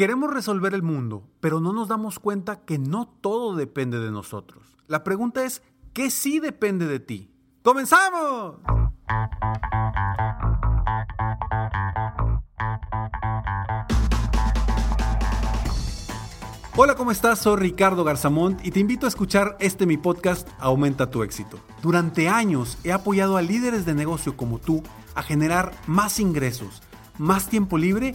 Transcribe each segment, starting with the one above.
Queremos resolver el mundo, pero no nos damos cuenta que no todo depende de nosotros. La pregunta es, ¿qué sí depende de ti? ¡Comenzamos! Hola, ¿cómo estás? Soy Ricardo Garzamont y te invito a escuchar este mi podcast Aumenta tu éxito. Durante años he apoyado a líderes de negocio como tú a generar más ingresos, más tiempo libre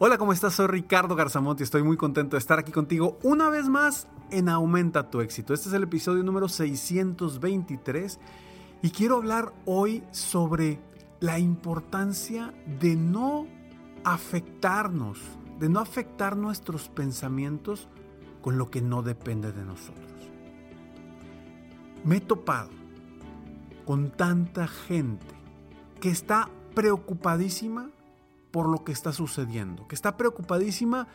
Hola, ¿cómo estás? Soy Ricardo Garzamont y estoy muy contento de estar aquí contigo una vez más en Aumenta tu éxito. Este es el episodio número 623 y quiero hablar hoy sobre la importancia de no afectarnos, de no afectar nuestros pensamientos con lo que no depende de nosotros. Me he topado con tanta gente que está preocupadísima por lo que está sucediendo, que está preocupadísima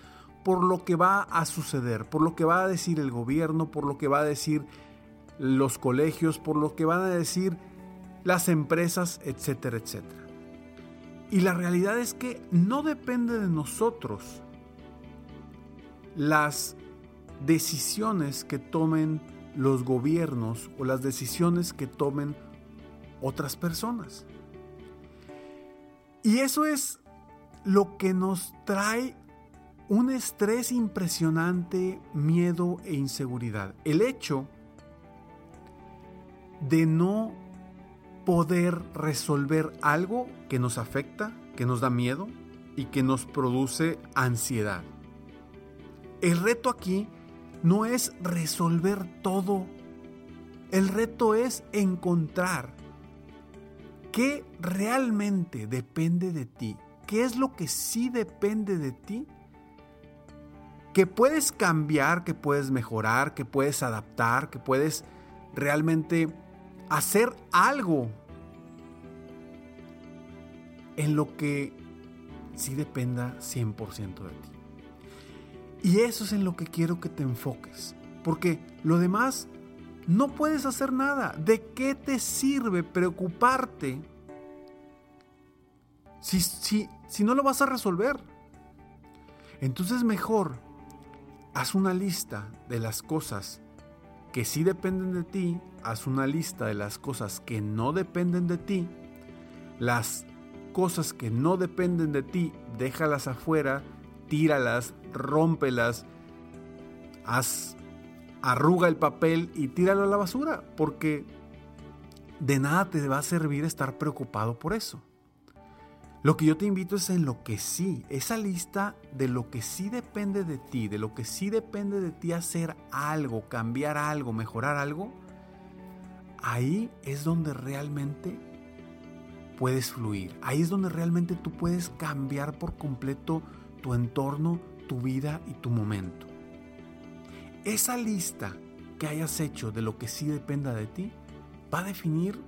por lo que va a suceder, por lo que va a decir el gobierno, por lo que va a decir los colegios, por lo que van a decir las empresas, etcétera, etcétera. Y la realidad es que no depende de nosotros las decisiones que tomen los gobiernos o las decisiones que tomen otras personas. Y eso es lo que nos trae un estrés impresionante, miedo e inseguridad. El hecho de no poder resolver algo que nos afecta, que nos da miedo y que nos produce ansiedad. El reto aquí no es resolver todo. El reto es encontrar qué realmente depende de ti qué es lo que sí depende de ti, que puedes cambiar, que puedes mejorar, que puedes adaptar, que puedes realmente hacer algo en lo que sí dependa 100% de ti. Y eso es en lo que quiero que te enfoques, porque lo demás no puedes hacer nada. ¿De qué te sirve preocuparte si, si, si no lo vas a resolver. Entonces mejor haz una lista de las cosas que sí dependen de ti, haz una lista de las cosas que no dependen de ti, las cosas que no dependen de ti, déjalas afuera, tíralas, rómpelas, haz, arruga el papel y tíralo a la basura, porque de nada te va a servir estar preocupado por eso. Lo que yo te invito es en lo que sí, esa lista de lo que sí depende de ti, de lo que sí depende de ti hacer algo, cambiar algo, mejorar algo, ahí es donde realmente puedes fluir, ahí es donde realmente tú puedes cambiar por completo tu entorno, tu vida y tu momento. Esa lista que hayas hecho de lo que sí dependa de ti va a definir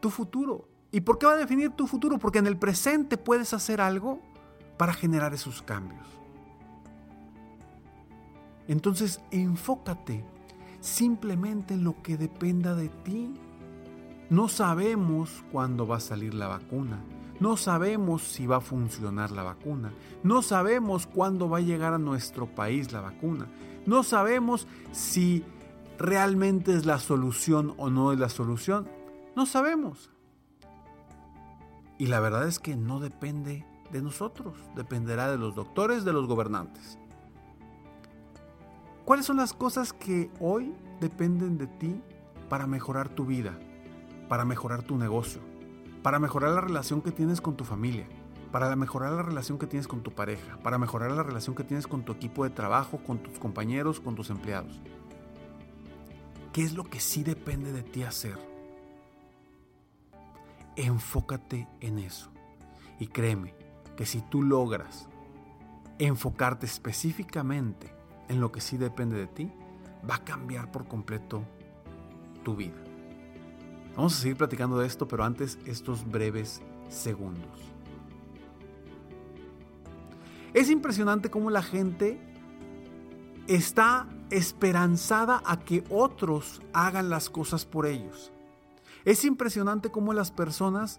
tu futuro, ¿Y por qué va a definir tu futuro? Porque en el presente puedes hacer algo para generar esos cambios. Entonces, enfócate simplemente en lo que dependa de ti. No sabemos cuándo va a salir la vacuna. No sabemos si va a funcionar la vacuna. No sabemos cuándo va a llegar a nuestro país la vacuna. No sabemos si realmente es la solución o no es la solución. No sabemos. Y la verdad es que no depende de nosotros, dependerá de los doctores, de los gobernantes. ¿Cuáles son las cosas que hoy dependen de ti para mejorar tu vida, para mejorar tu negocio, para mejorar la relación que tienes con tu familia, para mejorar la relación que tienes con tu pareja, para mejorar la relación que tienes con tu equipo de trabajo, con tus compañeros, con tus empleados? ¿Qué es lo que sí depende de ti hacer? Enfócate en eso. Y créeme que si tú logras enfocarte específicamente en lo que sí depende de ti, va a cambiar por completo tu vida. Vamos a seguir platicando de esto, pero antes estos breves segundos. Es impresionante cómo la gente está esperanzada a que otros hagan las cosas por ellos. Es impresionante cómo las personas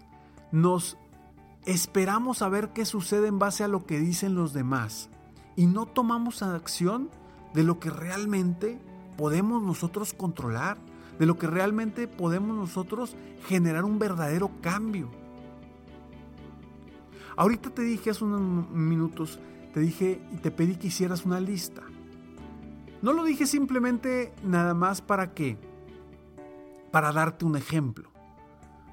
nos esperamos a ver qué sucede en base a lo que dicen los demás y no tomamos acción de lo que realmente podemos nosotros controlar, de lo que realmente podemos nosotros generar un verdadero cambio. Ahorita te dije hace unos minutos, te dije y te pedí que hicieras una lista. No lo dije simplemente nada más para qué, para darte un ejemplo.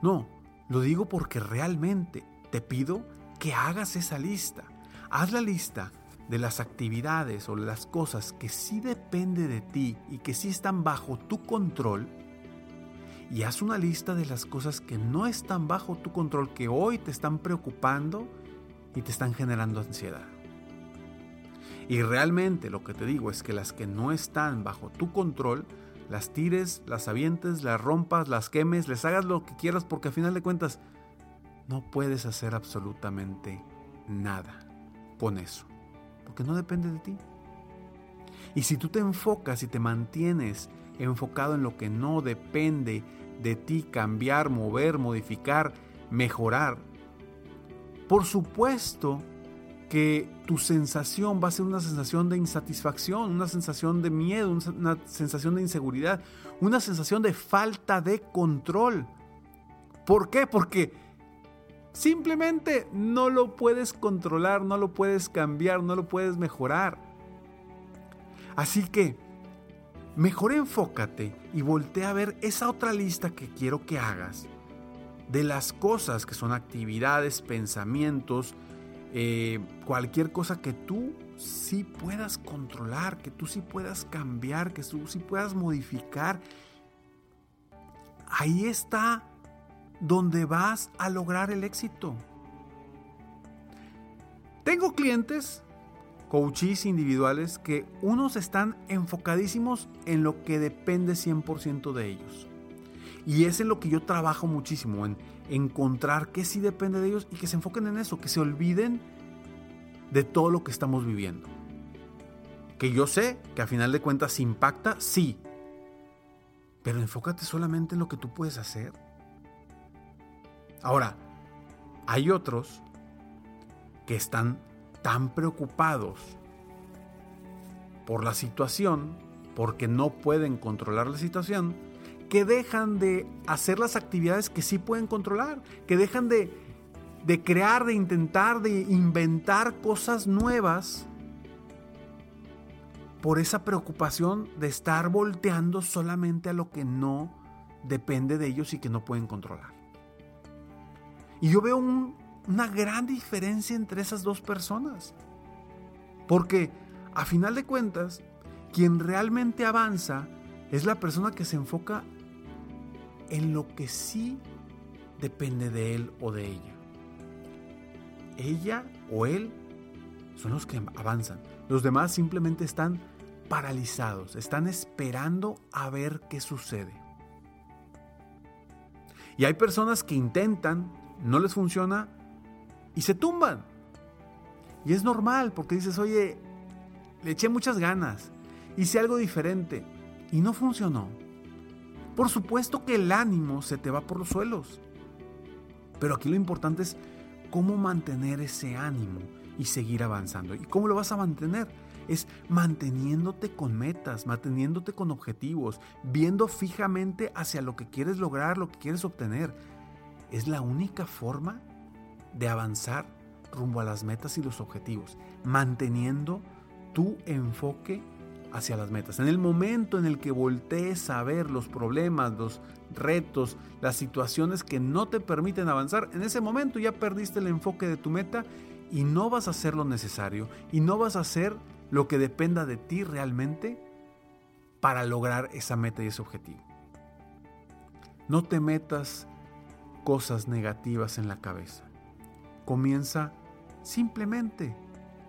No, lo digo porque realmente te pido que hagas esa lista. Haz la lista de las actividades o las cosas que sí depende de ti y que sí están bajo tu control y haz una lista de las cosas que no están bajo tu control, que hoy te están preocupando y te están generando ansiedad. Y realmente lo que te digo es que las que no están bajo tu control, las tires, las avientes, las rompas, las quemes, les hagas lo que quieras porque a final de cuentas no puedes hacer absolutamente nada con eso porque no depende de ti. Y si tú te enfocas y te mantienes enfocado en lo que no depende de ti, cambiar, mover, modificar, mejorar, por supuesto que tu sensación va a ser una sensación de insatisfacción, una sensación de miedo, una sensación de inseguridad, una sensación de falta de control. ¿Por qué? Porque Simplemente no lo puedes controlar, no lo puedes cambiar, no lo puedes mejorar. Así que, mejor enfócate y voltea a ver esa otra lista que quiero que hagas de las cosas que son actividades, pensamientos, eh, cualquier cosa que tú sí puedas controlar, que tú sí puedas cambiar, que tú sí puedas modificar. Ahí está donde vas a lograr el éxito. Tengo clientes, coaches individuales, que unos están enfocadísimos en lo que depende 100% de ellos. Y es en lo que yo trabajo muchísimo, en encontrar qué sí depende de ellos y que se enfoquen en eso, que se olviden de todo lo que estamos viviendo. Que yo sé que a final de cuentas impacta, sí. Pero enfócate solamente en lo que tú puedes hacer. Ahora, hay otros que están tan preocupados por la situación, porque no pueden controlar la situación, que dejan de hacer las actividades que sí pueden controlar, que dejan de, de crear, de intentar, de inventar cosas nuevas por esa preocupación de estar volteando solamente a lo que no depende de ellos y que no pueden controlar. Y yo veo una gran diferencia entre esas dos personas. Porque a final de cuentas, quien realmente avanza es la persona que se enfoca en lo que sí depende de él o de ella. Ella o él son los que avanzan. Los demás simplemente están paralizados, están esperando a ver qué sucede. Y hay personas que intentan, no les funciona y se tumban. Y es normal porque dices, oye, le eché muchas ganas, hice algo diferente y no funcionó. Por supuesto que el ánimo se te va por los suelos. Pero aquí lo importante es cómo mantener ese ánimo y seguir avanzando. ¿Y cómo lo vas a mantener? Es manteniéndote con metas, manteniéndote con objetivos, viendo fijamente hacia lo que quieres lograr, lo que quieres obtener es la única forma de avanzar rumbo a las metas y los objetivos, manteniendo tu enfoque hacia las metas. En el momento en el que voltees a ver los problemas, los retos, las situaciones que no te permiten avanzar, en ese momento ya perdiste el enfoque de tu meta y no vas a hacer lo necesario y no vas a hacer lo que dependa de ti realmente para lograr esa meta y ese objetivo. No te metas cosas negativas en la cabeza. Comienza simplemente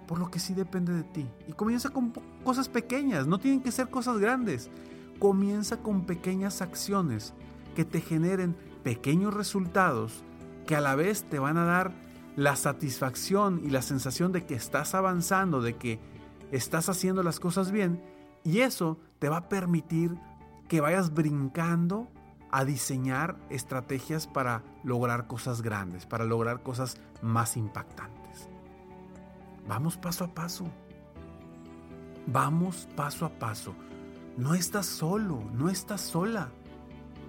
por lo que sí depende de ti. Y comienza con cosas pequeñas, no tienen que ser cosas grandes. Comienza con pequeñas acciones que te generen pequeños resultados que a la vez te van a dar la satisfacción y la sensación de que estás avanzando, de que estás haciendo las cosas bien y eso te va a permitir que vayas brincando a diseñar estrategias para lograr cosas grandes, para lograr cosas más impactantes. Vamos paso a paso. Vamos paso a paso. No estás solo, no estás sola.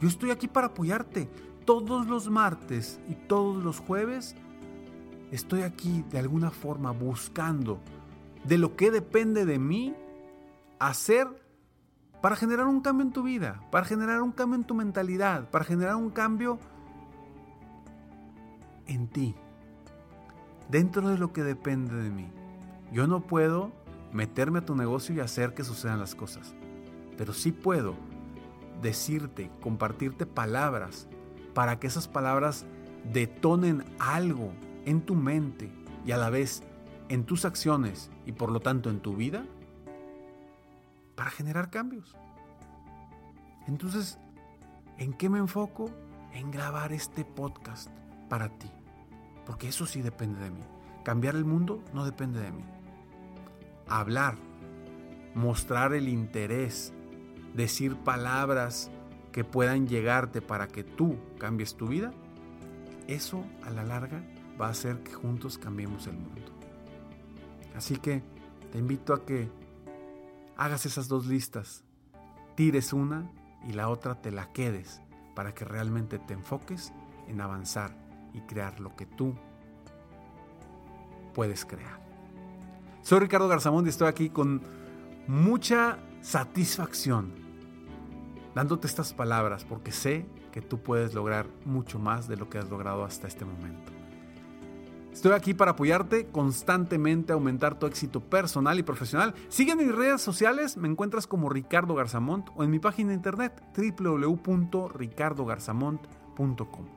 Yo estoy aquí para apoyarte. Todos los martes y todos los jueves estoy aquí de alguna forma buscando de lo que depende de mí hacer para generar un cambio en tu vida, para generar un cambio en tu mentalidad, para generar un cambio en ti, dentro de lo que depende de mí. Yo no puedo meterme a tu negocio y hacer que sucedan las cosas, pero sí puedo decirte, compartirte palabras para que esas palabras detonen algo en tu mente y a la vez en tus acciones y por lo tanto en tu vida para generar cambios. Entonces, ¿en qué me enfoco? En grabar este podcast para ti. Porque eso sí depende de mí. Cambiar el mundo no depende de mí. Hablar, mostrar el interés, decir palabras que puedan llegarte para que tú cambies tu vida, eso a la larga va a hacer que juntos cambiemos el mundo. Así que te invito a que hagas esas dos listas, tires una y la otra te la quedes para que realmente te enfoques en avanzar y crear lo que tú puedes crear. Soy Ricardo Garzamón y estoy aquí con mucha satisfacción dándote estas palabras porque sé que tú puedes lograr mucho más de lo que has logrado hasta este momento. Estoy aquí para apoyarte constantemente, aumentar tu éxito personal y profesional. Sígueme en mis redes sociales, me encuentras como Ricardo Garzamont o en mi página de internet www.ricardogarzamont.com.